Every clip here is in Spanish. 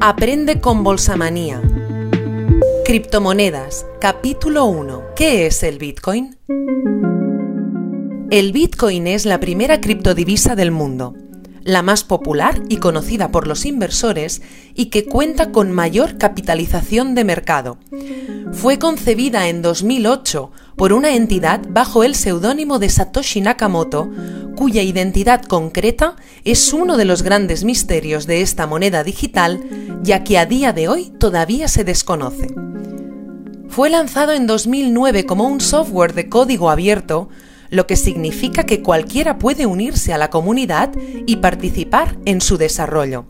Aprende con Bolsamanía. Criptomonedas, capítulo 1. ¿Qué es el Bitcoin? El Bitcoin es la primera criptodivisa del mundo, la más popular y conocida por los inversores y que cuenta con mayor capitalización de mercado. Fue concebida en 2008 por una entidad bajo el seudónimo de Satoshi Nakamoto, cuya identidad concreta es uno de los grandes misterios de esta moneda digital, ya que a día de hoy todavía se desconoce. Fue lanzado en 2009 como un software de código abierto, lo que significa que cualquiera puede unirse a la comunidad y participar en su desarrollo.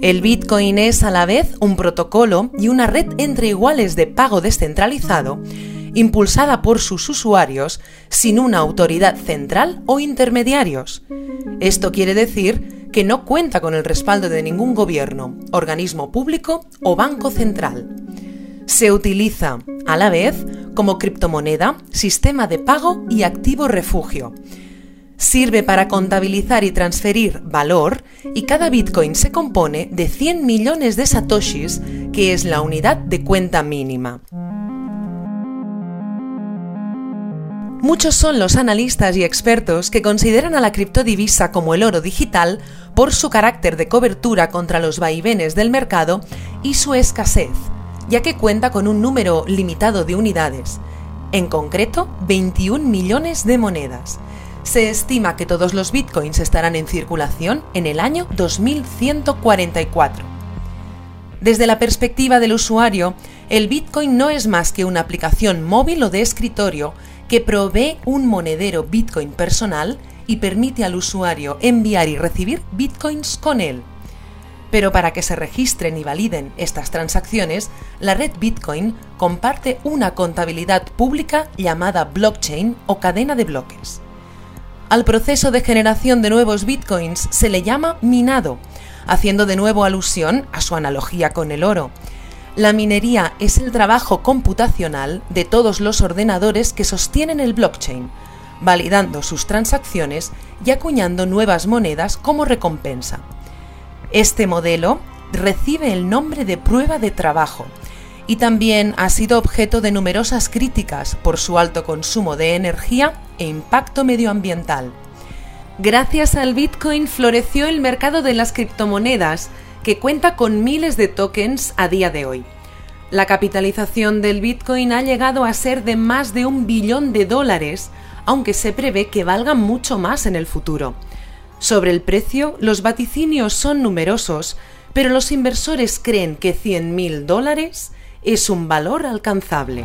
El Bitcoin es a la vez un protocolo y una red entre iguales de pago descentralizado, impulsada por sus usuarios sin una autoridad central o intermediarios. Esto quiere decir que no cuenta con el respaldo de ningún gobierno, organismo público o banco central. Se utiliza, a la vez, como criptomoneda, sistema de pago y activo refugio. Sirve para contabilizar y transferir valor y cada Bitcoin se compone de 100 millones de satoshis, que es la unidad de cuenta mínima. Muchos son los analistas y expertos que consideran a la criptodivisa como el oro digital por su carácter de cobertura contra los vaivenes del mercado y su escasez, ya que cuenta con un número limitado de unidades, en concreto 21 millones de monedas. Se estima que todos los bitcoins estarán en circulación en el año 2144. Desde la perspectiva del usuario, el bitcoin no es más que una aplicación móvil o de escritorio que provee un monedero bitcoin personal y permite al usuario enviar y recibir bitcoins con él. Pero para que se registren y validen estas transacciones, la red Bitcoin comparte una contabilidad pública llamada blockchain o cadena de bloques. Al proceso de generación de nuevos bitcoins se le llama minado, haciendo de nuevo alusión a su analogía con el oro. La minería es el trabajo computacional de todos los ordenadores que sostienen el blockchain, validando sus transacciones y acuñando nuevas monedas como recompensa. Este modelo recibe el nombre de prueba de trabajo y también ha sido objeto de numerosas críticas por su alto consumo de energía e impacto medioambiental. Gracias al Bitcoin floreció el mercado de las criptomonedas, que cuenta con miles de tokens a día de hoy. La capitalización del Bitcoin ha llegado a ser de más de un billón de dólares, aunque se prevé que valga mucho más en el futuro. Sobre el precio, los vaticinios son numerosos, pero los inversores creen que 100.000 dólares es un valor alcanzable.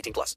18 plus.